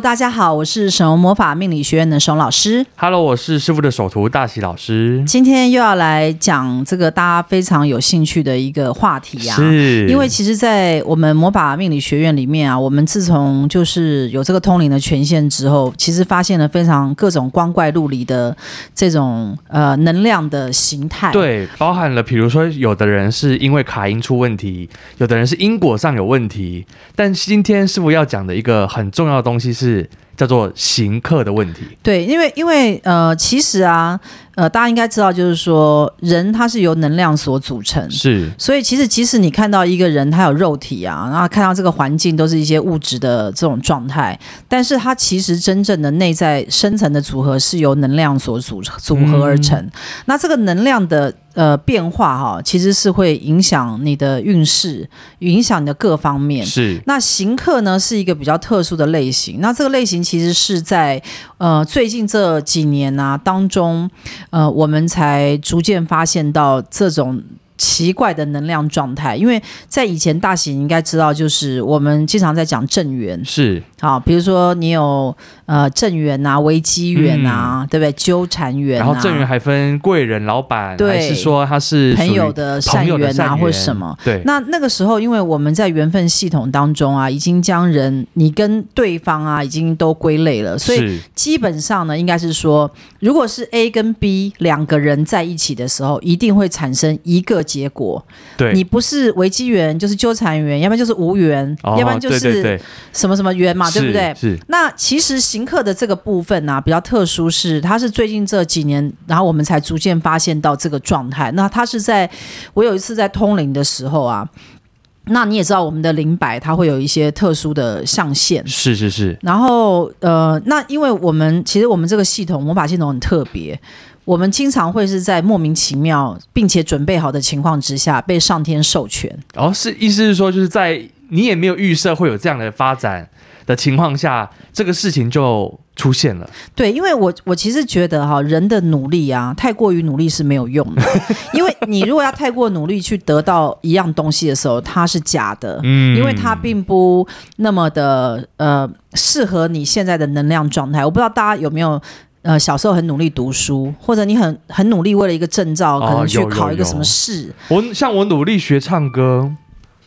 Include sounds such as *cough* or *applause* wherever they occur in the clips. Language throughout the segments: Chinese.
Hello，大家好，我是沈龙魔法命理学院的沈老师。Hello，我是师傅的首徒大喜老师。今天又要来讲这个大家非常有兴趣的一个话题啊，是因为其实，在我们魔法命理学院里面啊，我们自从就是有这个通灵的权限之后，其实发现了非常各种光怪陆离的这种呃能量的形态。对，包含了比如说，有的人是因为卡音出问题，有的人是因果上有问题。但今天师傅要讲的一个很重要的东西。其是叫做行客的问题。对，因为因为呃，其实啊。呃，大家应该知道，就是说人他是由能量所组成，是，所以其实即使你看到一个人他有肉体啊，然后看到这个环境都是一些物质的这种状态，但是他其实真正的内在深层的组合是由能量所组组合而成。嗯、那这个能量的呃变化哈、哦，其实是会影响你的运势，影响你的各方面。是，那行客呢是一个比较特殊的类型，那这个类型其实是在呃最近这几年啊当中。呃，我们才逐渐发现到这种奇怪的能量状态，因为在以前大喜你应该知道，就是我们经常在讲正缘，是好，比如说你有。呃，正缘啊，危机缘啊，嗯、对不对？纠缠缘、啊，然后正缘还分贵人、老板，对还是说他是朋友的善缘啊，或者什么？对。那那个时候，因为我们在缘分系统当中啊，已经将人你跟对方啊，已经都归类了，所以基本上呢，应该是说，如果是 A 跟 B 两个人在一起的时候，一定会产生一个结果。对。你不是危机缘，就是纠缠缘，要不然就是无缘，哦、要不然就是什么什么缘嘛，对，不对？是。那其实行。客的这个部分呢、啊，比较特殊，是它是最近这几年，然后我们才逐渐发现到这个状态。那它是在我有一次在通灵的时候啊，那你也知道我们的灵摆它会有一些特殊的象限，是是是。然后呃，那因为我们其实我们这个系统魔法系统很特别，我们经常会是在莫名其妙并且准备好的情况之下被上天授权。哦，是意思是说就是在你也没有预设会有这样的发展的情况下，这个事情就出现了。对，因为我我其实觉得哈，人的努力啊，太过于努力是没有用的。*laughs* 因为你如果要太过努力去得到一样东西的时候，它是假的。嗯，因为它并不那么的呃适合你现在的能量状态。我不知道大家有没有呃小时候很努力读书，或者你很很努力为了一个证照，可能去考一个什么试。哦，我像我努力学唱歌。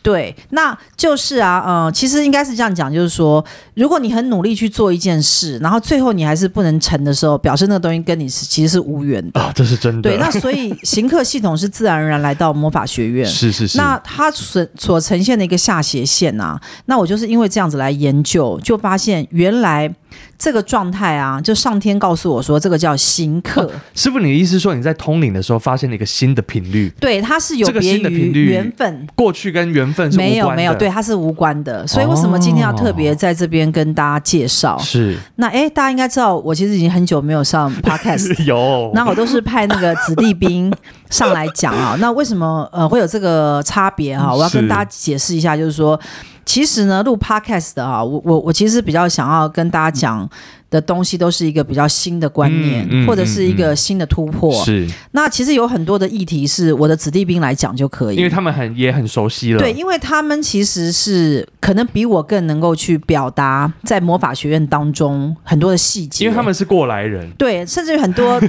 对，那就是啊，嗯，其实应该是这样讲，就是说，如果你很努力去做一件事，然后最后你还是不能成的时候，表示那个东西跟你是其实是无缘的。啊，这是真的。对，那所以行客系统是自然而然来到魔法学院。*laughs* 是是是。那它所所呈现的一个下斜线啊，那我就是因为这样子来研究，就发现原来。这个状态啊，就上天告诉我说，这个叫新客。师傅，你的意思是说你在通灵的时候发现了一个新的频率？对，它是有别于缘分，过去跟缘分。没有没有，对，它是无关的。所以为什么今天要特别在这边跟大家介绍？是、哦、那哎，大家应该知道，我其实已经很久没有上 *laughs* podcast，*laughs* 有，那我都是派那个子弟兵上来讲啊。那为什么呃会有这个差别哈、啊？*laughs* 我要跟大家解释一下，就是说。其实呢，录 podcast 的啊，我我我其实比较想要跟大家讲的东西，都是一个比较新的观念，嗯嗯、或者是一个新的突破。是。那其实有很多的议题是我的子弟兵来讲就可以，因为他们很也很熟悉了。对，因为他们其实是可能比我更能够去表达在魔法学院当中很多的细节，因为他们是过来人。对，甚至于很多。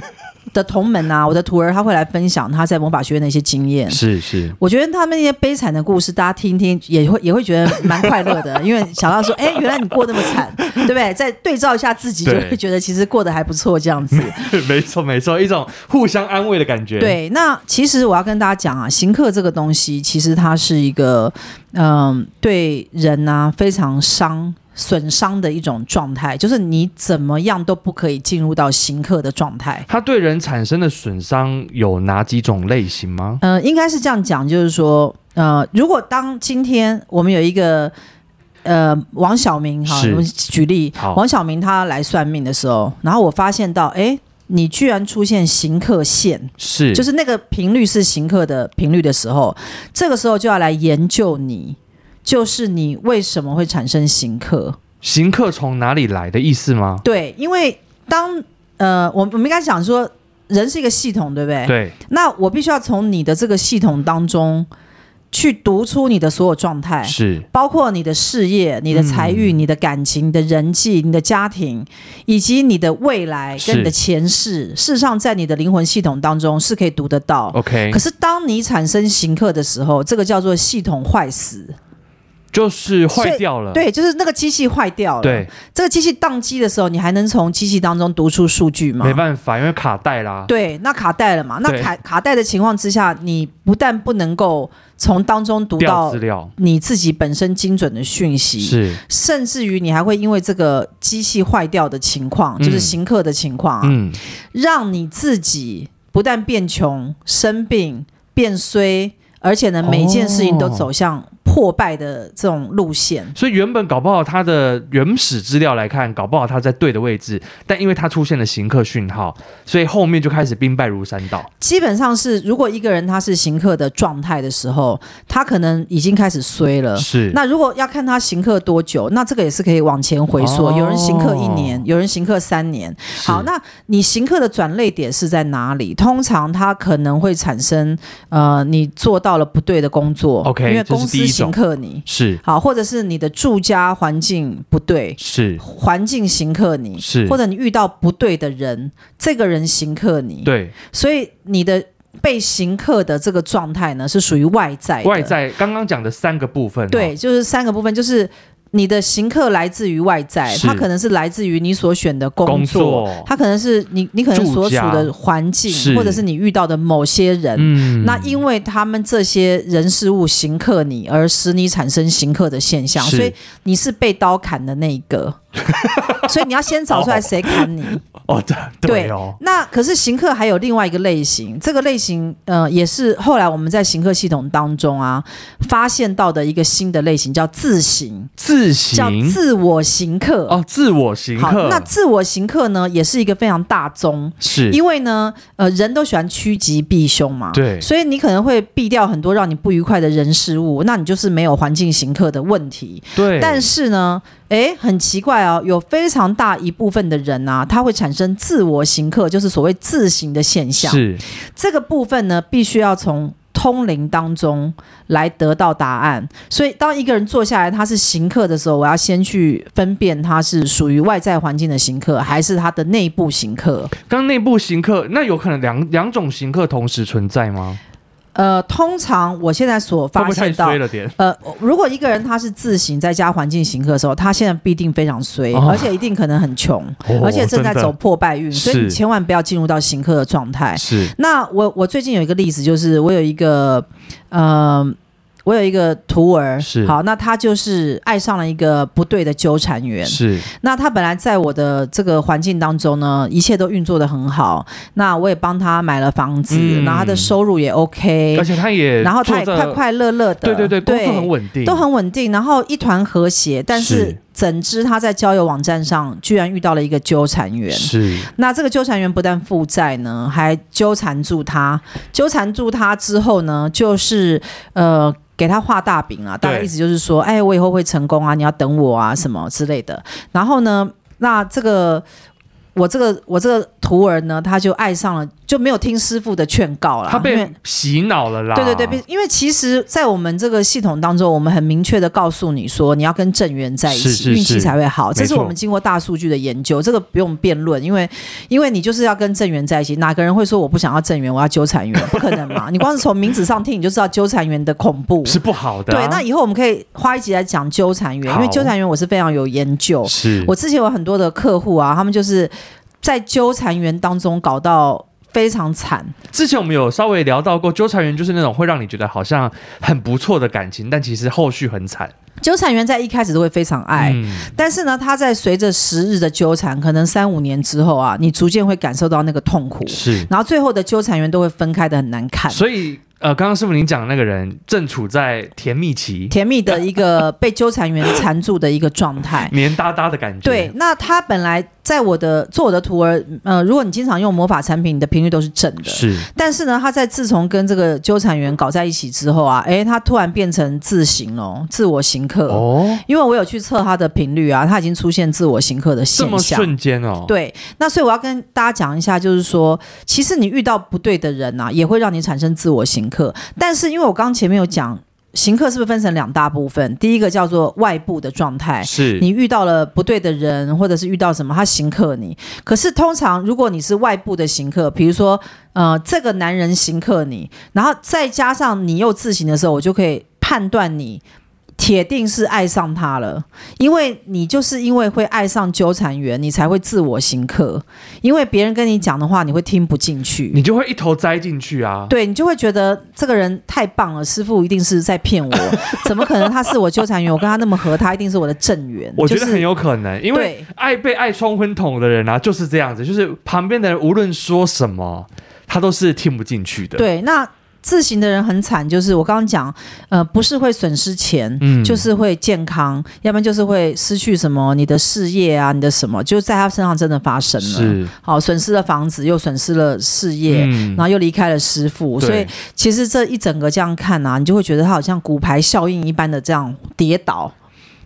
的同门啊，我的徒儿他会来分享他在魔法学院的一些经验。是是，我觉得他们那些悲惨的故事，大家听听也会也会觉得蛮快乐的，*laughs* 因为想到说，哎，原来你过那么惨，对不对？再对照一下自己，就会觉得其实过得还不错，这样子。*laughs* 没错没错，一种互相安慰的感觉。对，那其实我要跟大家讲啊，行客这个东西，其实它是一个，嗯、呃，对人啊非常伤。损伤的一种状态，就是你怎么样都不可以进入到行客的状态。它对人产生的损伤有哪几种类型吗？呃，应该是这样讲，就是说，呃，如果当今天我们有一个呃王晓明哈，我们举例，王晓明他来算命的时候，然后我发现到，哎，你居然出现行客线，是，就是那个频率是行客的频率的时候，这个时候就要来研究你，就是你为什么会产生行客？行客从哪里来的意思吗？对，因为当呃，我我们应该讲说，人是一个系统，对不对？对。那我必须要从你的这个系统当中。去读出你的所有状态，是包括你的事业、你的财运、嗯、你的感情、你的人际、你的家庭，以及你的未来跟你的前世。事实上，在你的灵魂系统当中是可以读得到。OK，可是当你产生行客的时候，这个叫做系统坏死。就是坏掉了，对，就是那个机器坏掉了。对，这个机器宕机的时候，你还能从机器当中读出数据吗？没办法，因为卡带啦。对，那卡带了嘛？那卡卡带的情况之下，你不但不能够从当中读到资料，你自己本身精准的讯息，是，甚至于你还会因为这个机器坏掉的情况，就是行客的情况啊，嗯，让你自己不但变穷、生病、变衰，而且呢，每一件事情都走向。破败的这种路线，所以原本搞不好他的原始资料来看，搞不好他在对的位置，但因为他出现了行客讯号，所以后面就开始兵败如山倒。基本上是，如果一个人他是行客的状态的时候，他可能已经开始衰了。是。那如果要看他行客多久，那这个也是可以往前回溯。哦、有人行客一年，有人行客三年。好，那你行客的转捩点是在哪里？通常他可能会产生，呃，你做到了不对的工作。OK，因为公司刑。刑克你。是。好，或者是你的住家环境不对，是。环境刑克你，是。或者你遇到不对的人，这个人刑克你，对，所以你的被刑克的这个状态呢，是属于外在的。外在刚刚讲的三个部分，对，就是三个部分，就是。你的行客来自于外在，他可能是来自于你所选的工作，工作。它可能是你你可能所处的环境，或者是你遇到的某些人。嗯、那因为他们这些人事物行客你，而使你产生行客的现象，所以你是被刀砍的那一个。*laughs* 所以你要先找出来谁砍你。哦，对对哦。那可是行客还有另外一个类型，这个类型呃也是后来我们在行客系统当中啊发现到的一个新的类型，叫自行。自刑叫自我行客哦，自我行客。那自我行客呢，也是一个非常大宗，是因为呢呃人都喜欢趋吉避凶嘛，对，所以你可能会避掉很多让你不愉快的人事物，那你就是没有环境行客的问题。对，但是呢。诶，很奇怪哦，有非常大一部分的人呐、啊，他会产生自我行客，就是所谓自刑的现象。是这个部分呢，必须要从通灵当中来得到答案。所以，当一个人坐下来他是行客的时候，我要先去分辨他是属于外在环境的行客，还是他的内部行客。刚内部行客，那有可能两两种行客同时存在吗？呃，通常我现在所发现到？呃，如果一个人他是自行在家环境行客的时候，他现在必定非常衰，哦、而且一定可能很穷，哦、而且正在走破败运，所以你千万不要进入到行客的状态。是。那我我最近有一个例子，就是我有一个呃。我有一个徒儿，是好，那他就是爱上了一个不对的纠缠员，是。那他本来在我的这个环境当中呢，一切都运作的很好，那我也帮他买了房子，嗯、然后他的收入也 OK，而且他也，然后他也快快乐乐的，对对对，对，工作很稳定，都很稳定，然后一团和谐。但是怎知他在交友网站上居然遇到了一个纠缠员，是。那这个纠缠员不但负债呢，还纠缠住他，纠缠住他之后呢，就是呃。给他画大饼啊，大概意思就是说，哎，我以后会成功啊，你要等我啊，什么之类的。然后呢，那这个。我这个我这个徒儿呢，他就爱上了，就没有听师傅的劝告了。他被洗脑了啦。对对对，因为其实，在我们这个系统当中，我们很明确的告诉你说，你要跟正缘在一起，运气才会好。这是我们经过大数据的研究，这个不用辩论，因为因为你就是要跟正缘在一起。哪个人会说我不想要正缘，我要纠缠缘？不可能嘛！*laughs* 你光是从名字上听，你就知道纠缠缘的恐怖是不好的啊。对，那以后我们可以花一集来讲纠缠缘，因为纠缠缘我是非常有研究。是我之前有很多的客户啊，他们就是。在纠缠缘当中搞到非常惨。之前我们有稍微聊到过，纠缠缘就是那种会让你觉得好像很不错的感情，但其实后续很惨。纠缠缘在一开始都会非常爱，嗯、但是呢，他在随着时日的纠缠，可能三五年之后啊，你逐渐会感受到那个痛苦。是，然后最后的纠缠缘都会分开的很难看。所以。呃，刚刚师傅您讲的那个人正处在甜蜜期，甜蜜的一个被纠缠缘缠住的一个状态，黏哒哒的感觉。对，那他本来在我的做我的徒儿，呃，如果你经常用魔法产品，你的频率都是正的。是，但是呢，他在自从跟这个纠缠员搞在一起之后啊，哎，他突然变成自行了，自我行客。哦，因为我有去测他的频率啊，他已经出现自我行客的现象。这么瞬间哦。对，那所以我要跟大家讲一下，就是说，其实你遇到不对的人啊，也会让你产生自我行客。但是因为我刚刚前面有讲。行客是不是分成两大部分？第一个叫做外部的状态，是你遇到了不对的人，或者是遇到什么，他行客你。可是通常如果你是外部的行客，比如说，呃，这个男人行客你，然后再加上你又自行的时候，我就可以判断你。铁定是爱上他了，因为你就是因为会爱上纠缠员，你才会自我行客。因为别人跟你讲的话，你会听不进去，你就会一头栽进去啊。对，你就会觉得这个人太棒了，师傅一定是在骗我，*laughs* 怎么可能他是我纠缠员？我跟他那么合，他一定是我的正缘。我觉得很有可能，因为爱被爱冲昏头的人啊，就是这样子，就是旁边的人无论说什么，他都是听不进去的。对，那。自行的人很惨，就是我刚刚讲，呃，不是会损失钱，嗯，就是会健康，要不然就是会失去什么，你的事业啊，你的什么，就在他身上真的发生了，是，好，损失了房子，又损失了事业，嗯，然后又离开了师傅，所以其实这一整个这样看啊，你就会觉得他好像骨牌效应一般的这样跌倒。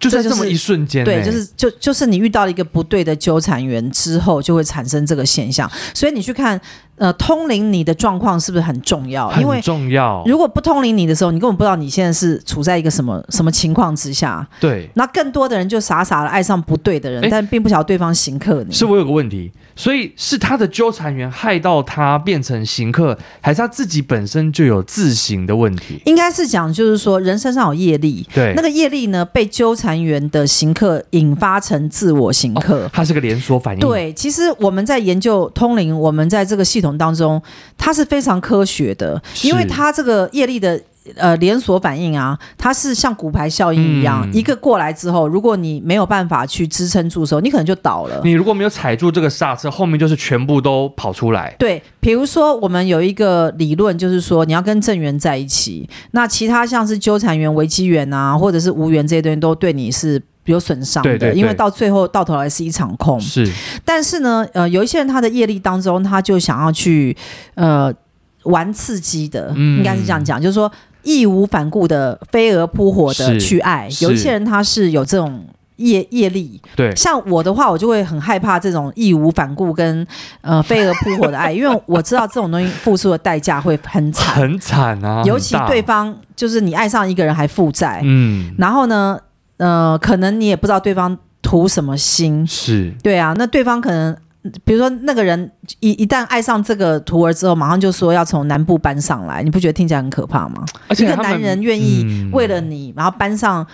就在这么一瞬间，对，就是就就是你遇到了一个不对的纠缠源之后，就会产生这个现象。所以你去看，呃，通灵你的状况是不是很重要？因为重要。如果不通灵你的时候，你根本不知道你现在是处在一个什么什么情况之下。对。那更多的人就傻傻的爱上不对的人，但并不晓得对方行客你。是我有个问题，所以是他的纠缠员害到他变成行客，还是他自己本身就有自行的问题？应该是讲，就是说人身上有业力，对，那个业力呢被纠缠。成员的行客引发成自我行客，哦，它是个连锁反应。对，其实我们在研究通灵，我们在这个系统当中，它是非常科学的，因为它这个业力的呃连锁反应啊，它是像骨牌效应一样，嗯，一个过来之后，如果你没有办法去支撑住的时候，你可能就倒了。你如果没有踩住这个刹车，后面就是全部都跑出来。对，比如说我们有一个理论，就是说你要跟正缘在一起，那其他像是纠缠缘、危机缘啊，或者是无缘这些东西，都对你是有损伤的。对对对，因为到最后到头来是一场空。是，但是呢，呃，有一些人他的业力当中，他就想要去呃玩刺激的，嗯，应该是这样讲，就是说。义无反顾的飞蛾扑火的去爱，有一些人他是有这种业业力。对，像我的话，我就会很害怕这种义无反顾跟呃飞蛾扑火的爱，*laughs* 因为我知道这种东西付出的代价会很惨，很惨啊！尤其对方就是你爱上一个人还负债，嗯，然后呢，呃，可能你也不知道对方图什么心，是对啊，那对方可能。比如说那个人一一旦爱上这个徒儿之后，马上就说要从南部搬上来，你不觉得听起来很可怕吗？而且一个男人愿意为了你，嗯、然后搬上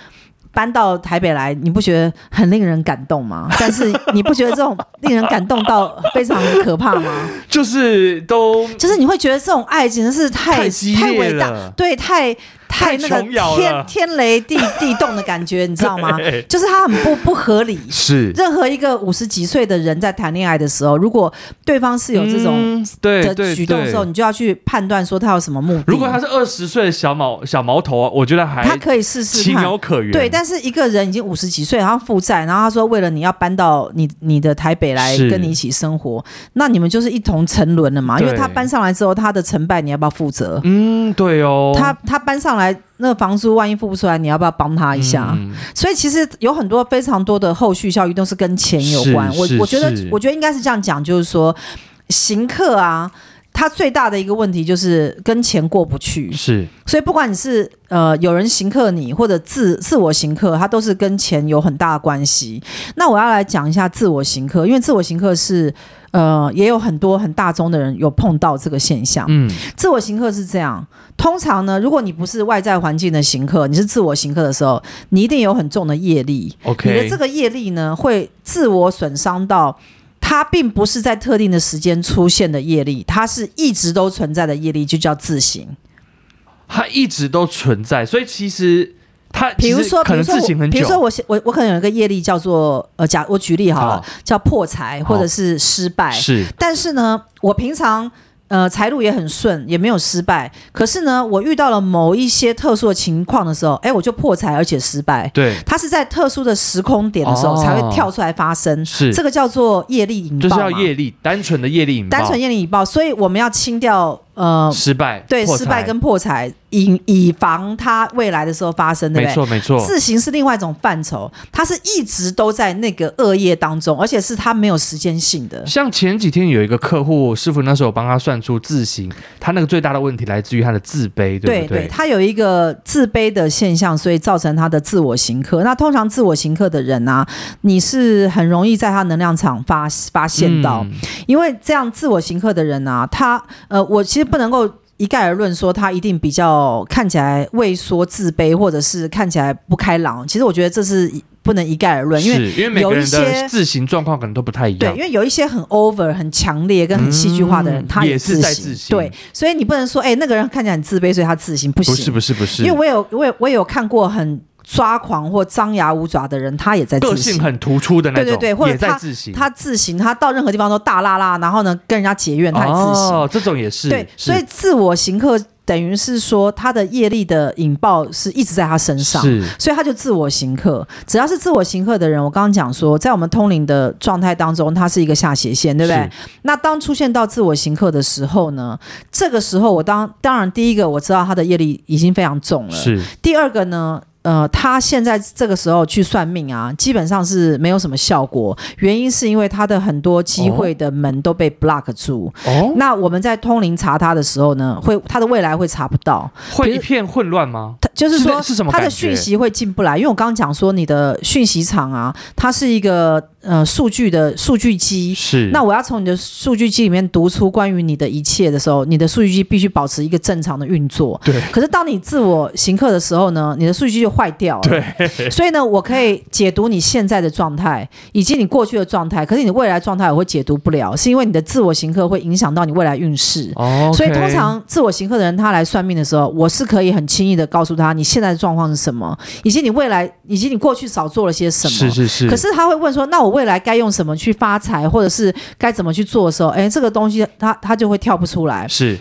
搬到台北来，你不觉得很令人感动吗？*laughs* 但是你不觉得这种令人感动到非常可怕吗？*laughs* 就是都就是你会觉得这种爱简直是太太伟大，对，太。太那个天天雷地 *laughs* 地动的感觉，你知道吗？就是他很不不合理。是任何一个五十几岁的人在谈恋爱的时候，如果对方是有这种的举动的时候，你就要去判断说他有什么目的。如果他是二十岁的小毛小毛头啊，我觉得还他可以试试，情有可原。对，但是一个人已经五十几岁，然后负债，然后他说为了你要搬到你你的台北来跟你一起生活，那你们就是一同沉沦了嘛？因为他搬上来之后，他的成败你要不要负责？嗯，对哦。他他搬上来。那个房租万一付不出来，你要不要帮他一下？嗯、所以其实有很多非常多的后续效益都是跟钱有关。我我觉得我觉得应该是这样讲，就是说行客啊，他最大的一个问题就是跟钱过不去。是，所以不管你是呃有人行客你，或者自自我行客，他都是跟钱有很大的关系。那我要来讲一下自我行客，因为自我行客是。呃，也有很多很大宗的人有碰到这个现象。嗯，自我行客是这样。通常呢，如果你不是外在环境的行客，你是自我行客的时候，你一定有很重的业力。OK，你的这个业力呢，会自我损伤到，它并不是在特定的时间出现的业力，它是一直都存在的业力，就叫自行。它一直都存在，所以其实。它比如说，可能自行很久。比如说我我我可能有一个业力叫做呃，假我举例好了，好叫破财或者是失败。是，但是呢，我平常呃，财路也很顺，也没有失败。可是呢，我遇到了某一些特殊的情况的时候，哎，我就破财而且失败。对，它是在特殊的时空点的时候、哦、才会跳出来发生。是这个叫做业力引爆，就是要业力，单纯的业力引爆，单纯业力引爆。所以我们要清掉。呃，失败对失败跟破财，以以防他未来的时候发生，对不对？没错，没错。自行是另外一种范畴，它是一直都在那个恶业当中，而且是他没有时间性的。像前几天有一个客户，师傅那时候帮他算出自行，他那个最大的问题来自于他的自卑，对不对？对，对，他有一个自卑的现象，所以造成他的自我刑克。那通常自我刑克的人啊，你是很容易在他能量场发发现到，嗯、因为这样自我刑克的人啊，他呃，我其实。不能够一概而论说他一定比较看起来畏缩、自卑，或者是看起来不开朗。其实我觉得这是不能一概而论，因为因为每个人的自行状况可能都不太一样。对，因为有一些很 over、很强烈跟很戏剧化的人，嗯、他也是在自行。对，所以你不能说，哎，那个人看起来很自卑，所以他自行不行。不是，不是，不是。因为我有，我有，我有看过很。抓狂或张牙舞爪的人，他也在自行。个性很突出的那种，对对对，或者也在自行。他自行，他到任何地方都大拉拉，然后呢，跟人家结怨，他也自行。哦，这种也是。对，所以自我行客等于是说，他的业力的引爆是一直在他身上，是，所以他就自我行客。只要是自我行客的人，我刚刚讲说，在我们通灵的状态当中，他是一个下斜线，对不对？那当出现到自我行客的时候呢，这个时候我当当然第一个我知道他的业力已经非常重了，是。第二个呢？呃，他现在这个时候去算命啊，基本上是没有什么效果。原因是因为他的很多机会的门都被 block 住。哦，那我们在通灵查他的时候呢，会他的未来会查不到，会一片混乱吗？他就是说，是什么？他的讯息会进不来，因为我刚刚讲说，你的讯息场啊，它是一个。呃，数据的数据机是，那我要从你的数据机里面读出关于你的一切的时候，你的数据机必须保持一个正常的运作。对。可是当你自我行客的时候呢，你的数据就坏掉了。对。*laughs* 所以呢，我可以解读你现在的状态以及你过去的状态，可是你未来状态我会解读不了，是因为你的自我行客会影响到你未来运势。哦。所以通常自我行客的人他来算命的时候，我是可以很轻易的告诉他你现在的状况是什么，以及你未来以及你过去少做了些什么。是是是。可是他会问说，那我未来该用什么？去发财，或者是该怎么去做的时候，哎，这个东西他他就会跳不出来。是，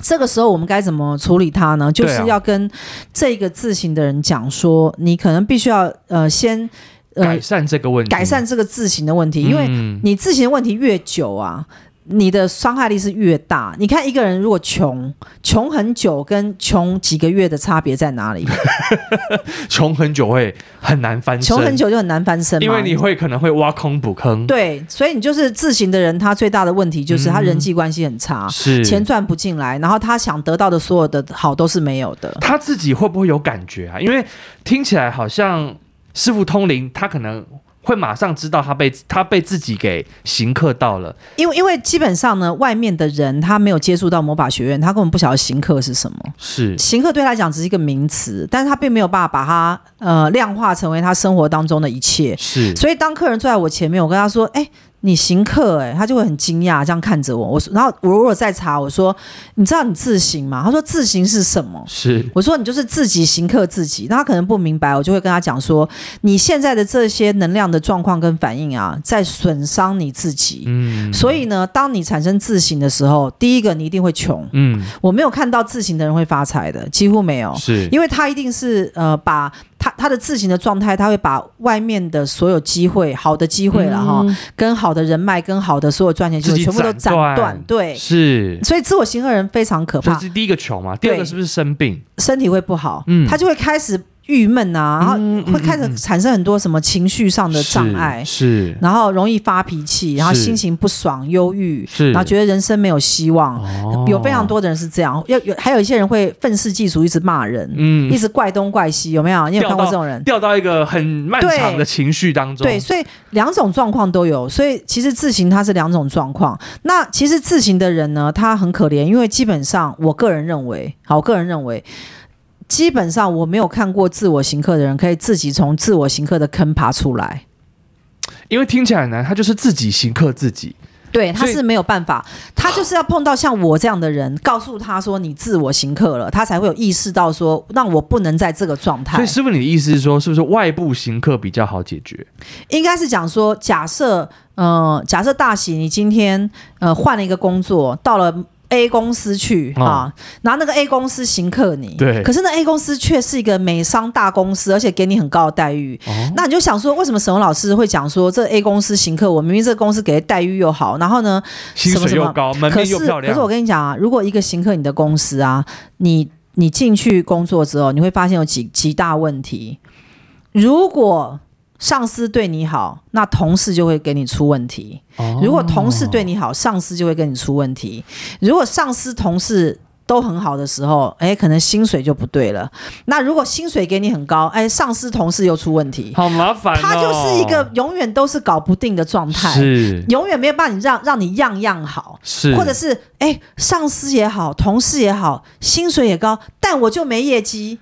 这个时候我们该怎么处理它呢？就是要跟这个字形的人讲说，你可能必须要呃先呃改善这个问题，改善这个字形的问题，因为你字形的问题越久啊。你的伤害力是越大。你看一个人如果穷，穷很久跟穷几个月的差别在哪里？*laughs* 穷很久会很难翻身，穷很久就很难翻身，因为你会可能会挖坑补坑。对，所以你就是自行的人，他最大的问题就是他人际关系很差，是、嗯、钱赚不进来，然后他想得到的所有的好都是没有的。他自己会不会有感觉啊？因为听起来好像师傅通灵，他可能。会马上知道他被他被自己给行客到了，因为因为基本上呢，外面的人他没有接触到魔法学院，他根本不晓得行客是什么。是行客对他来讲只是一个名词，但是他并没有办法把它呃量化成为他生活当中的一切。是，所以当客人坐在我前面，我跟他说：“哎。”你行客哎，他就会很惊讶，这样看着我。我说，然后我如果再查，我说，你知道你自行吗？他说自行是什么？是我说你就是自己行客自己。那他可能不明白，我就会跟他讲说，你现在的这些能量的状况跟反应啊，在损伤你自己。嗯，所以呢，当你产生自行的时候，第一个你一定会穷。嗯，我没有看到自行的人会发财的，几乎没有。是因为他一定是呃把。他他的自行的状态，他会把外面的所有机会、好的机会了哈、嗯，跟好的人脉、跟好的所有赚钱机会全部都斩断。对，是。所以自我型恶人非常可怕。这是第一个穷嘛？第二个是不是生病？身体会不好，嗯，他就会开始。郁闷啊，然后会开始产生很多什么情绪上的障碍，是，然后容易发脾气，然后心情不爽、忧郁，是，然后觉得人生没有希望。哦、有非常多的人是这样，要有还有一些人会愤世嫉俗，一直骂人，嗯，一直怪东怪西，有没有？你有看过这种人？掉到一个很漫长的情绪当中。对，对，所以两种状况都有。所以其实自行它是两种状况。那其实自行的人呢，他很可怜，因为基本上我个人认为，好，我个人认为。基本上我没有看过自我行客的人可以自己从自我行客的坑爬出来，因为听起来很难，他就是自己行客自己。对，他是没有办法，他就是要碰到像我这样的人，告诉他说你自我行客了，他才会有意识到说，让我不能在这个状态。所以师傅，你的意思是说，是不是外部行客比较好解决？应该是讲说，假设，呃，假设大喜，你今天呃换了一个工作，到了。A 公司去、哦、啊，然后那个 A 公司行克你，对，可是那 A 公司却是一个美商大公司，而且给你很高的待遇，哦、那你就想说，为什么沈文老师会讲说这 A 公司行克我？明明这个公司给的待遇又好，然后呢，薪水又高，门面又漂亮。可是，可是我跟你讲啊，如果一个行克你的公司啊，你你进去工作之后，你会发现有几几大问题。如果上司对你好，那同事就会给你出问题；如果同事对你好，上司就会跟你出问题。如果上司同事都很好的时候，哎，可能薪水就不对了。那如果薪水给你很高，哎，上司同事又出问题，好麻烦哦。他就是一个永远都是搞不定的状态，是永远没有办法让让你样样好，是或者是哎，上司也好，同事也好，薪水也高，但我就没业绩。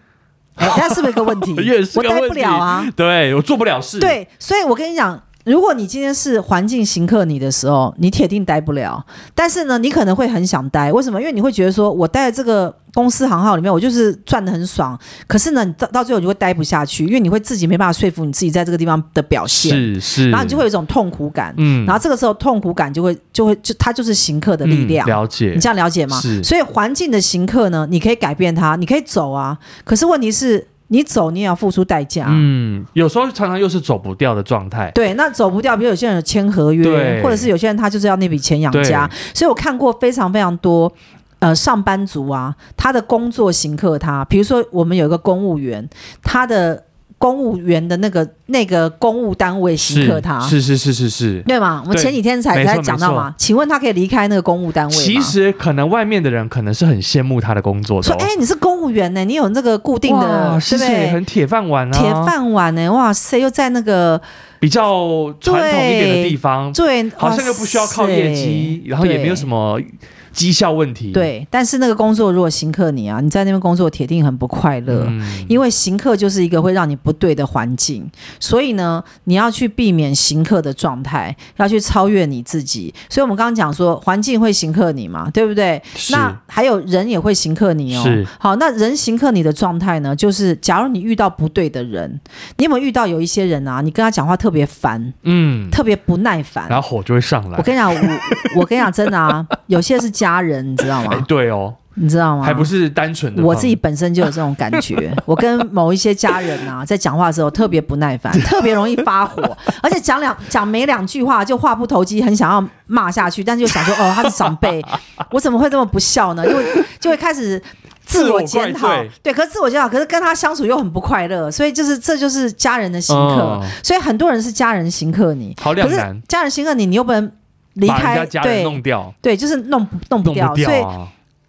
哎，那是不是一个问题？*laughs* 我待不了啊，对，我做不了事。对，所以我跟你讲，如果你今天是环境行克你的时候，你铁定待不了。但是呢，你可能会很想待，为什么？因为你会觉得说，我待在这个。公司行号里面，我就是赚的很爽。可是呢，你到到最后你就会待不下去，因为你会自己没办法说服你自己在这个地方的表现，是是，然后你就会有一种痛苦感，嗯，然后这个时候痛苦感就会就会就它就是行克的力量，嗯，了解，你这样了解吗？是，所以环境的行克呢，你可以改变它，你可以走啊。可是问题是，你走你也要付出代价，嗯，有时候常常又是走不掉的状态。对，那走不掉，比如有些人有签合约，或者是有些人他就是要那笔钱养家，所以我看过非常非常多。呃，上班族啊，他的工作行客他，比如说我们有一个公务员，他的公务员的那个那个公务单位刑克他，是是是是是，对吗？我们前几天才才讲到嘛，请问他可以离开那个公务单位？其实可能外面的人可能是很羡慕他的工作的，说，哎，你是公务员呢，你有那个固定的，对不对？很铁饭碗啊，铁饭碗呢，哇塞，又在那个比较传统一点的地方，对，好像又不需要靠业绩，然后也没有什么。绩效问题对，但是那个工作如果行克你啊，你在那边工作铁定很不快乐，嗯、因为行克就是一个会让你不对的环境，所以呢，你要去避免行克的状态，要去超越你自己。所以我们刚刚讲说，环境会行克你嘛，对不对？那还有人也会行克你哦。是好，那人行克你的状态呢，就是假如你遇到不对的人，你有没有遇到有一些人啊，你跟他讲话特别烦，嗯，特别不耐烦，然后火就会上来。我跟你讲，我我跟你讲，真的啊，有些是。家人，你知道吗？欸、对哦，你知道吗？还不是单纯的。我自己本身就有这种感觉。*laughs* 我跟某一些家人啊，在讲话的时候特别不耐烦，*laughs* 特别容易发火，而且讲两讲没两句话就话不投机，很想要骂下去，但是又想说哦，他是长辈，*laughs* 我怎么会这么不孝呢？因为就会开始自我检讨。对，可是自我检讨，可是跟他相处又很不快乐，所以就是这就是家人的行客。哦、所以很多人是家人行客你，好两难。可是家人行客你，你又不能。离开家人弄掉，对，对，就是弄弄不掉，不掉啊、所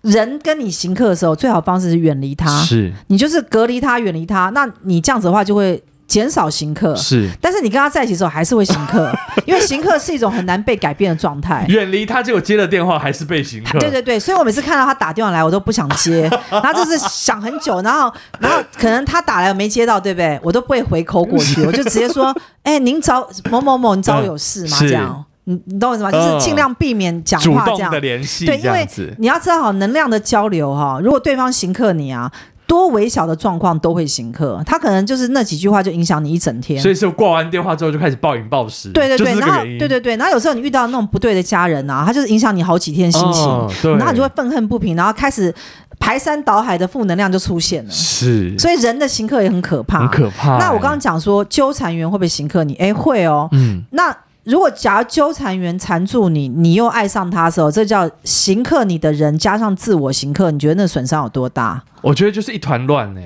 以人跟你行客的时候，最好方式是远离他，是。你就是隔离他，远离他，那你这样子的话就会减少行客，是，但是你跟他在一起的时候还是会行客，*laughs* 因为行客是一种很难被改变的状态。远离他，结果接了电话还是被行客，对对对，所以我每次看到他打电话来，我都不想接，*laughs* 然后就是想很久，然后然后可能他打来我没接到，对不对？我都不会回口过去，*laughs* 我就直接说，哎、欸，您找某某某，你找我有事吗？嗯、这样。你你懂我意思吗？就是尽量避免讲话这样，的联系，对，因为你要知道好，能量的交流哈，如果对方行克你啊，多微小的状况都会行克，他可能就是那几句话就影响你一整天。所以是挂完电话之后就开始暴饮暴食。对对对，然后对对对，然后有时候你遇到那种不对的家人啊，他就是影响你好几天心情，哦、然后你就会愤恨不平，然后开始排山倒海的负能量就出现了。是，所以人的行客也很可怕，很可怕。那我刚刚讲说纠缠员会不会行客你？哎，会哦。嗯，那。如果假如纠缠缘缠住你，你又爱上他的时候，这叫行克你的人加上自我行克，你觉得那损伤有多大？我觉得就是一团乱呢、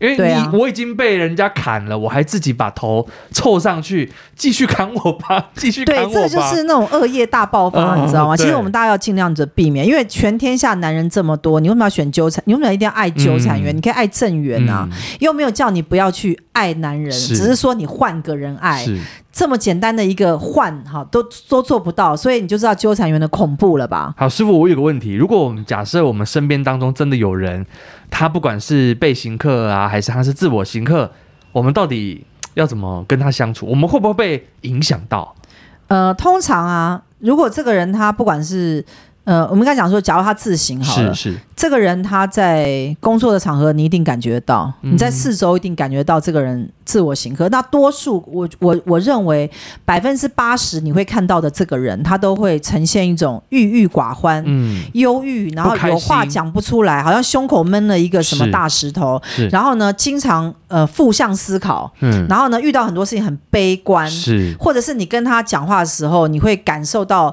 为你、啊、我已经被人家砍了，我还自己把头凑上去继续砍我吧，继续砍我吧。*laughs* 对，这就是那种恶业大爆发，嗯、你知道吗？其实我们大家要尽量的避免，因为全天下男人这么多，你为什么要选纠缠？你为什么一定要爱纠缠缘？嗯、你可以爱正缘啊，嗯、又没有叫你不要去爱男人，是只是说你换个人爱。这么简单的一个换哈，都都做不到，所以你就知道纠缠员的恐怖了吧？好，师傅，我有个问题，如果我们假设我们身边当中真的有人，他不管是被行客啊，还是他是自我行客，我们到底要怎么跟他相处？我们会不会被影响到？呃，通常啊，如果这个人他不管是。呃，我们刚才讲说，假如他自行好了，是是，这个人他在工作的场合，你一定感觉到，你在四周一定感觉到这个人自我刑克。嗯、那多数，我我我认为百分之八十你会看到的这个人，他都会呈现一种郁郁寡欢、嗯，忧郁，然后有话讲不出来，好像胸口闷了一个什么大石头，然后呢，经常呃负向思考，嗯，然后呢，遇到很多事情很悲观，是，或者是你跟他讲话的时候，你会感受到。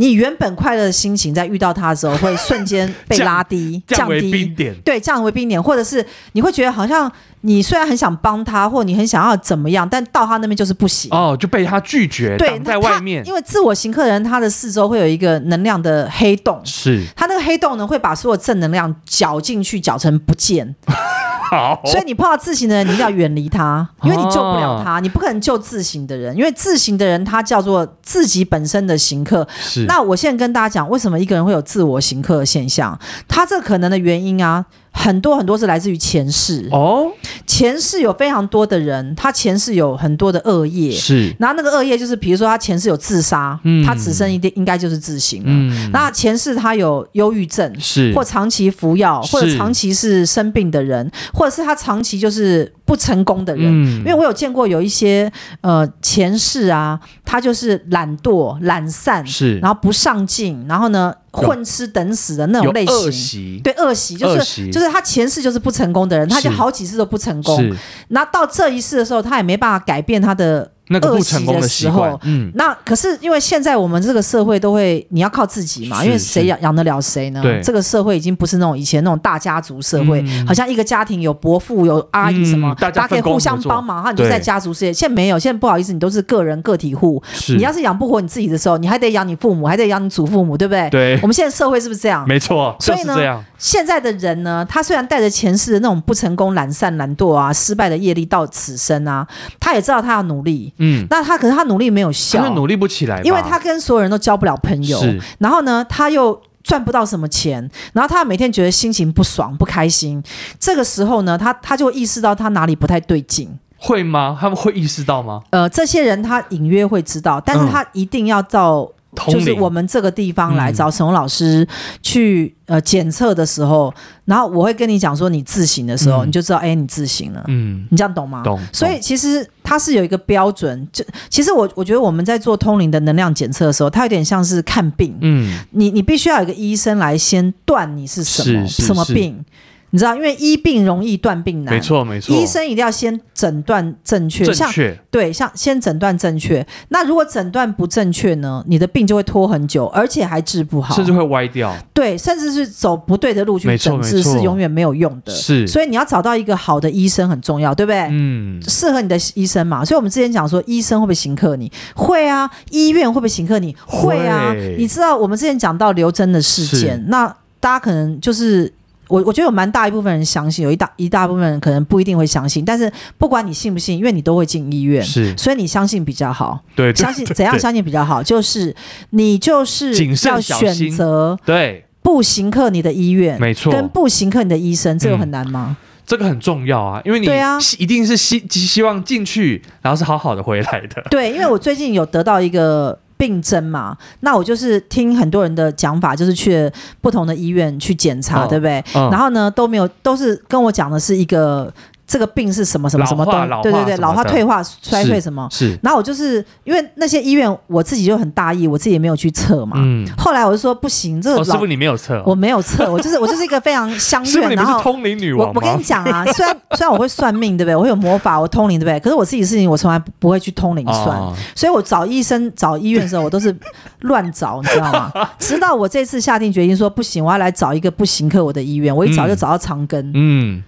你原本快乐的心情，在遇到他的时候，会瞬间被拉低，降，降低，冰点。对，降为冰点，或者是你会觉得好像你虽然很想帮他，或你很想要怎么样，但到他那边就是不行。哦，就被他拒绝，对在外面。因为自我行客的人，他的四周会有一个能量的黑洞，是他那个黑洞呢，会把所有正能量搅进去，搅成不见。*laughs* 好，所以你碰到自行的人，你一定要远离他，*laughs* 因为你救不了他，你不可能救自行的人，因为自行的人他叫做自己本身的行客。是，那我现在跟大家讲，为什么一个人会有自我行客的现象？他这可能的原因啊。很多很多是来自于前世。哦，前世有非常多的人，他前世有很多的恶业，是，然后那个恶业就是，比如说他前世有自杀，嗯，他此生一定应该就是自刑了，嗯，那前世他有忧郁症，是，或长期服药，或者长期是生病的人，或者是他长期就是不成功的人，嗯，因为我有见过有一些呃前世啊，他就是懒惰、懒散，是，然后不上进，然后呢。混吃等死的那种类型，对，恶习就是就是他前世就是不成功的人，他就好几次都不成功，那到这一世的时候，他也没办法改变他的。那个不成功的时候，嗯，那可是因为现在我们这个社会都会，你要靠自己嘛，因为谁养养得了谁呢？对，这个社会已经不是那种以前那种大家族社会，嗯、好像一个家庭有伯父有阿姨什么，嗯、大家可以互相帮忙，哈，你就在家族事业。现在没有，现在不好意思，你都是个人个体户，你要是养不活你自己的时候，你还得养你父母，还得养你祖父母，对不对？对，我们现在社会是不是这样？没错，所以呢，现在的人呢，他虽然带着前世的那种不成功、懒散、懒惰啊、失败的业力到此生啊，他也知道他要努力，嗯，那他可是。他努力没有效，因为努力不起来，因为他跟所有人都交不了朋友。然后呢，他又赚不到什么钱，然后他每天觉得心情不爽、不开心。这个时候呢，他他就意识到他哪里不太对劲。会吗？他们会意识到吗？呃，这些人他隐约会知道，但是他一定要到。就是我们这个地方来找沈嵘老师去呃检测的时候，然后我会跟你讲说，你自行的时候，你就知道哎，你自行了，嗯，你这样懂吗？懂。所以其实它是有一个标准，就其实我我觉得我们在做通灵的能量检测的时候，它有点像是看病，嗯，你你必须要有一个医生来先断你是什么什么病。你知道，因为医病容易断病难，没错没错。医生一定要先诊断正确，正确对，像先诊断正确。那如果诊断不正确呢？你的病就会拖很久，而且还治不好，甚至会歪掉。对，甚至是走不对的路去诊治是永远没有用的。是，所以你要找到一个好的医生很重要，对不对？嗯，适合你的医生嘛。所以我们之前讲说，医生会不会刑克你？会啊。医院会不会刑克你？会啊。你知道我们之前讲到刘真的事件，那大家可能就是。我我觉得有蛮大一部分人相信，有一大一大部分人可能不一定会相信。但是不管你信不信，因为你都会进医院，是，所以你相信比较好。对，相信怎样相信比较好？就是你就是要选择对不行克你的医院，没错，跟不行克你的医生，这个很难吗？这个很重要啊，因为你对啊，一定是希希望进去，然后是好好的回来的。对，因为我最近有得到一个。病症嘛，那我就是听很多人的讲法，就是去不同的医院去检查，哦、对不对？嗯、然后呢，都没有，都是跟我讲的是一个。这个病是什么什么什么东？对对对，老化、退化、衰退什么？是。然后我就是因为那些医院，我自己就很大意，我自己也没有去测嘛。嗯。后来我就说不行，这个师傅你没有测，我没有测，我就是我就是一个非常相愿。然后通灵女王。我我跟你讲啊，*laughs* 虽然虽然我会算命，对不对？我会有魔法，我通灵，对不对？可是我自己的事情，我从来不会去通灵算。所以我找医生、找医院的时候，我都是乱找，你知道吗？*laughs* 直到我这次下定决心说不行，我要来找一个不行克我的医院。我一找就找到长庚。嗯。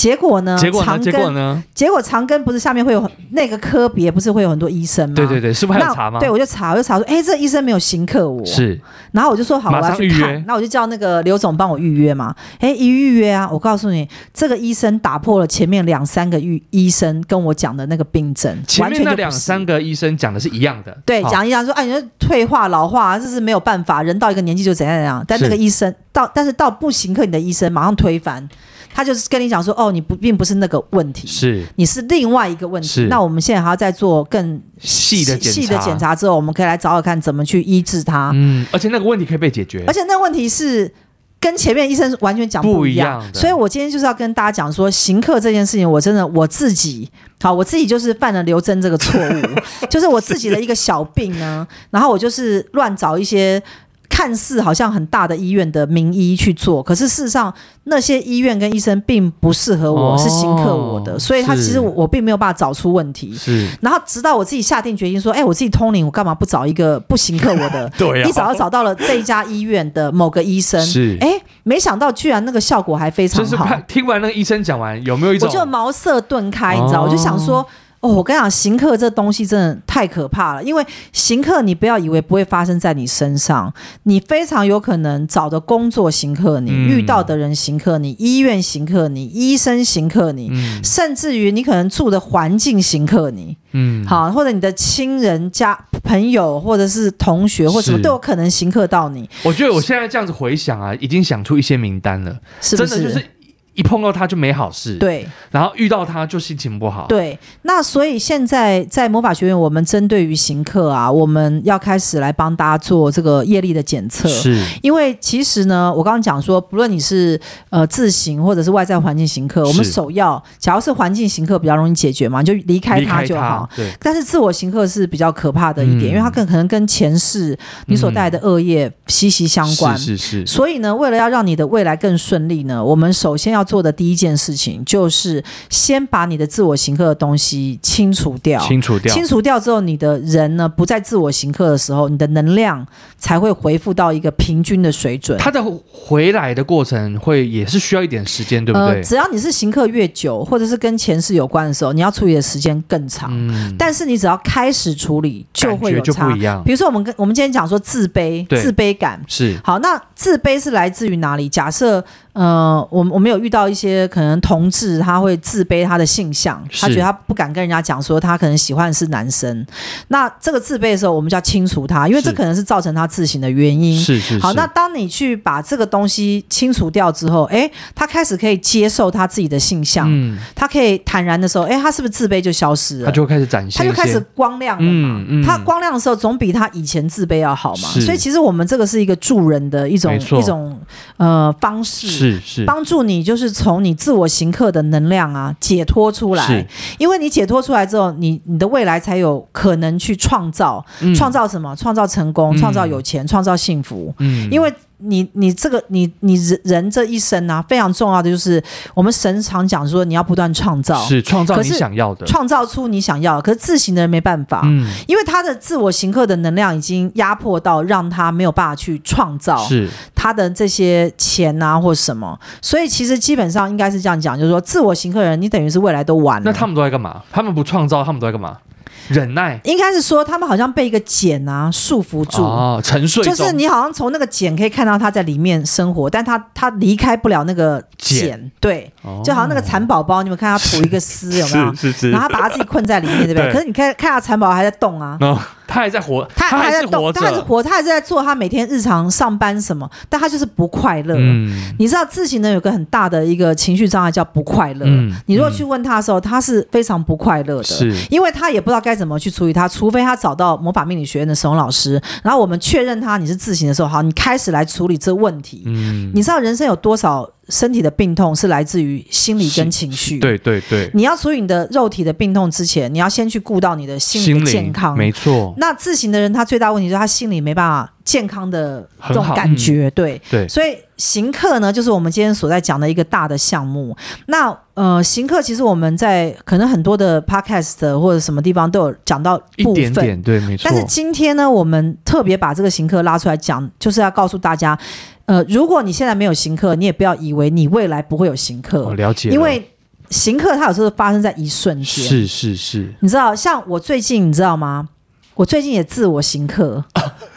结果呢？结果呢？结果呢？结果长庚不是下面会有那个科别，不是会有很多医生吗？对对对，是不是还要查吗？对，我就查，我就查说，哎，这个医生没有行客我。是。然后我就说好，我要去看。那我就叫那个刘总帮我预约嘛。哎，一预约啊，我告诉你，这个医生打破了前面两三个医医生跟我讲的那个病症。前面那两三个医生讲的是一样的。对，讲一样说，哎，你说退化老化，这是没有办法，人到一个年纪就怎样怎样。但那个医生到，但是到不行克你的医生马上推翻。他就是跟你讲说，哦，你不并不是那个问题，是你是另外一个问题。那我们现在还要再做更细的检查，细的检查之后，我们可以来找找看怎么去医治它。嗯，而且那个问题可以被解决，而且那个问题是。跟前面医生完全讲不一样，一样，所以我今天就是要跟大家讲说，行客这件事情，我真的我自己，好，我自己就是犯了刘真这个错误，*laughs* 就是我自己的一个小病呢，然后我就是乱找一些。看似好像很大的医院的名医去做，可是事实上那些医院跟医生并不适合我，哦、是刑克我的，所以他其实我我并没有办法找出问题。是，然后直到我自己下定决心说，哎，我自己通灵，我干嘛不找一个不行克我的？*laughs* 对、啊，你找要找到了这一家医院的某个医生，是，哎，没想到居然那个效果还非常好。就是听完那个医生讲完，有没有一种我就茅塞顿开，你知道，哦、我就想说。哦，我跟你讲，行客这东西真的太可怕了。因为行客，你不要以为不会发生在你身上，你非常有可能找的工作行客你，嗯、遇到的人行客你，医院行客你，医生行客你，嗯、甚至于你可能住的环境行客你。嗯，好，或者你的亲人家朋友，或者是同学，或者什么都有可能行客到你。我觉得我现在这样子回想啊，已经想出一些名单了，是不是？真的就是。一碰到他就没好事，对，然后遇到他就心情不好，对。那所以现在在魔法学院，我们针对于行客啊，我们要开始来帮大家做这个业力的检测，是。因为其实呢，我刚刚讲说，不论你是呃自行或者是外在环境行客，我们首要，假如是环境行客比较容易解决嘛，你就离开他就好。对。但是自我行客是比较可怕的一点，嗯、因为它更可能跟前世你所带来的恶业息息相关。是是是。所以呢，为了要让你的未来更顺利呢，我们首先要做的第一件事情就是先把你的自我行客的东西清除掉，清除掉，清除掉之后，你的人呢不再自我行客的时候，你的能量才会回复到一个平均的水准。它的回来的过程会也是需要一点时间，对不对？呃，只要你是行客越久，或者是跟前世有关的时候，你要处理的时间更长。嗯，但是你只要开始处理，就会有差。就不一样。比如说，我们跟我们今天讲说自卑，自卑感是好。那自卑是来自于哪里？假设。呃，我我们有遇到一些可能同志，他会自卑他的性向，他觉得他不敢跟人家讲说他可能喜欢的是男生。那这个自卑的时候，我们就要清除他，因为这可能是造成他自省的原因。是是，是。好，那当你去把这个东西清除掉之后，哎，他开始可以接受他自己的性向，嗯，他可以坦然的时候，哎，他是不是自卑就消失了？他就会开始展现，他就开始光亮了嘛。嗯嗯。他光亮的时候，总比他以前自卑要好嘛。所以其实我们这个是一个助人的一种一种呃方式。是是，帮助你就是从你自我行客的能量啊解脱出来，因为你解脱出来之后，你你的未来才有可能去创造，嗯、创造什么？创造成功，创造有钱，嗯、创造幸福。嗯，因为。你你这个你你人人这一生啊，非常重要的就是我们神常讲说，你要不断创造，是创造你想要的，创造出你想要的。可是自行的人没办法，嗯，因为他的自我行客的能量已经压迫到让他没有办法去创造，是他的这些钱啊或什么。所以其实基本上应该是这样讲，就是说自我行客人，你等于是未来都完了。那他们都在干嘛？他们不创造，他们都在干嘛？忍耐，应该是说他们好像被一个茧啊束缚住。哦，沉睡，就是你好像从那个茧可以看到他在里面生活，但他他离开不了那个茧，对，就好像那个蚕宝宝，你们看他吐一个丝有没有？是是是，然后他把他自己困在里面，对不对？可是你看看下蚕宝宝还在动啊。他还在活，他还在动，他还是活，他还是在做他每天日常上班什么，但他就是不快乐。嗯，你知道自刑呢有个很大的一个情绪障碍叫不快乐。嗯，你如果去问他的时候，他是非常不快乐的，是因为他也不知道该怎么去处理他，除非他找到魔法命理学院的沈嵘老师，然后我们确认他你是自行的时候，好，你开始来处理这问题。嗯，你知道人生有多少？身体的病痛是来自于心理跟情绪。对对对，你要处理你的肉体的病痛之前，你要先去顾到你的心理健康。没错。那自行的人，他最大问题就是他心里没办法健康的这种感觉。嗯、对对。所以行客呢，就是我们今天所在讲的一个大的项目。那呃，行客其实我们在可能很多的 podcast 或者什么地方都有讲到部分，一点点对，没错。但是今天呢，我们特别把这个行客拉出来讲，就是要告诉大家。呃，如果你现在没有行客，你也不要以为你未来不会有行客。我了解，因为行客它有时候发生在一瞬间。是是是，你知道，像我最近，你知道吗？我最近也自我刑克。*laughs*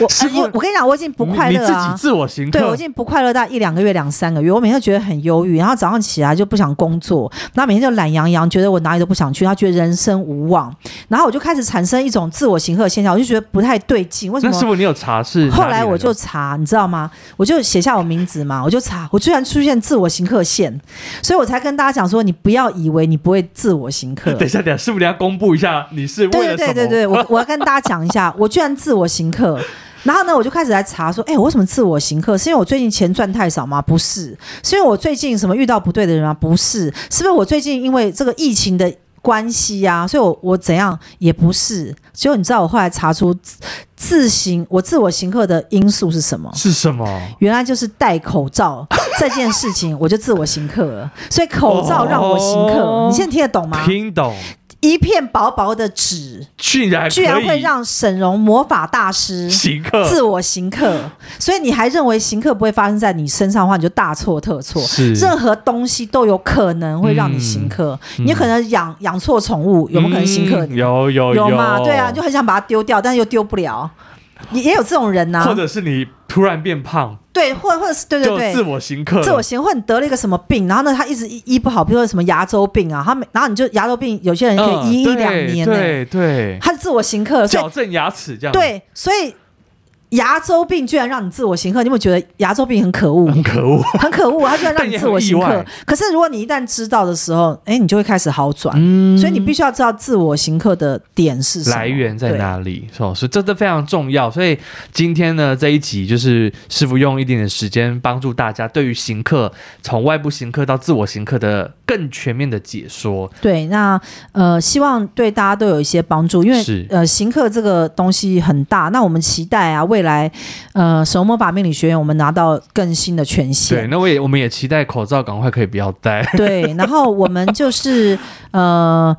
我、*laughs* 呃、我跟你讲，我已经不快乐啊！你自己自我行客，对，我已经不快乐到一两个月、两三个月，我每天都觉得很忧郁，然后早上起来就不想工作，然后每天就懒洋洋，觉得我哪里都不想去，他觉得人生无望，然后我就开始产生一种自我行客的现象，我就觉得不太对劲。为什么？那师傅，你有查是？后来我就查，你知道吗？我就写下我名字嘛，我就查，我居然出现自我行客线，所以我才跟大家讲说，你不要以为你不会自我行客。等一下，等一下，师傅，你要公布一下你是为了什么？对对对对对，我我要跟大家讲一下，我居然自我行客。然后呢，我就开始来查说，哎，我为什么自我行客？是因为我最近钱赚太少吗？不是，是因为我最近什么遇到不对的人吗？不是，是不是我最近因为这个疫情的关系呀、啊？所以我我怎样也不是。结果你知道我后来查出自，自行我自我行客的因素是什么？是什么？原来就是戴口罩 *laughs* 这件事情，我就自我行客了。所以口罩让我行客，哦、你现在听得懂吗？听懂。一片薄薄的纸，居然居然会让沈荣魔法大师行客。自我行客，所以你还认为行客不会发生在你身上的话，你就大错特错。是。任何东西都有可能会让你行客，嗯、你可能养养错宠物，有没有可能行客？有有有嘛？对啊，就很想把它丢掉，但是又丢不了，也也有这种人呐、啊。或者是你突然变胖。对，或或者是对对对，自我行客，自我行，或者你得了一个什么病，然后呢，他一直医医不好，比如说什么牙周病啊，他每然后你就牙周病，有些人可以医一两年呢，对对，他是自我行客，矫正牙齿这样，对，所以。牙周病居然让你自我行客，你有没有觉得牙周病很可恶？很可恶，很可恶，它居然 *laughs* 让你自我行客。可是如果你一旦知道的时候，哎，你就会开始好转。嗯，所以你必须要知道自我行客的点是什么，来源在哪里，是吧？所以这都非常重要。所以今天呢，这一集就是师傅用一点点时间帮助大家，对于行客从外部行客到自我行客的更全面的解说。对，那呃，希望对大家都有一些帮助，因为是呃，行客这个东西很大，那我们期待啊，为未来，呃，沈嵘魔法命理学院，我们拿到更新的权限。对，那我也我们也期待口罩赶快可以不要戴。*laughs* 对，然后我们就是呃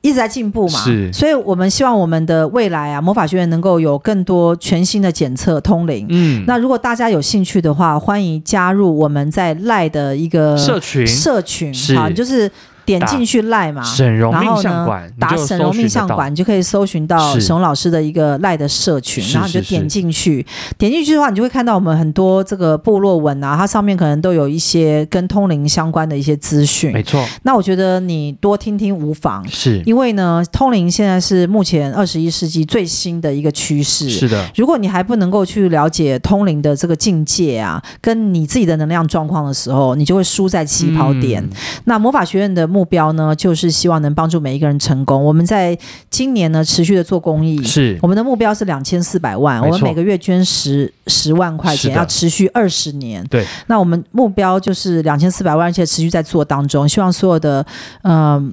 一直在进步嘛，是，所以我们希望我们的未来啊，魔法学院能够有更多全新的检测通灵。嗯，那如果大家有兴趣的话，欢迎加入我们在赖的一个社群，社群好，就是。点进去赖嘛，然后呢，打沈荣命相馆，你就可以搜寻到沈嵘老师的一个赖的社群，然后你就点进去，点进去的话，你就会看到我们很多这个部落文啊，它上面可能都有一些跟通灵相关的一些资讯。没错，那我觉得你多听听无妨，是因为呢，通灵现在是目前二十一世纪最新的一个趋势。是的，如果你还不能够去了解通灵的这个境界啊，跟你自己的能量状况的时候，你就会输在起跑点。嗯、那魔法学院的目标呢，就是希望能帮助每一个人成功。我们在今年呢，持续的做公益，是我们的目标是两千四百万，我们每个月捐十十万块钱，要持续二十年。对，那我们目标就是两千四百万，而且持续在做当中。希望所有的嗯、呃、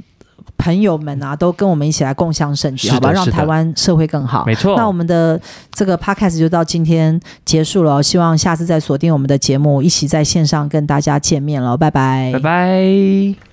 朋友们啊，都跟我们一起来共享盛举，好吧？让台湾社会更好。没错。那我们的这个 podcast 就到今天结束了，希望下次再锁定我们的节目，一起在线上跟大家见面了。拜拜，拜拜。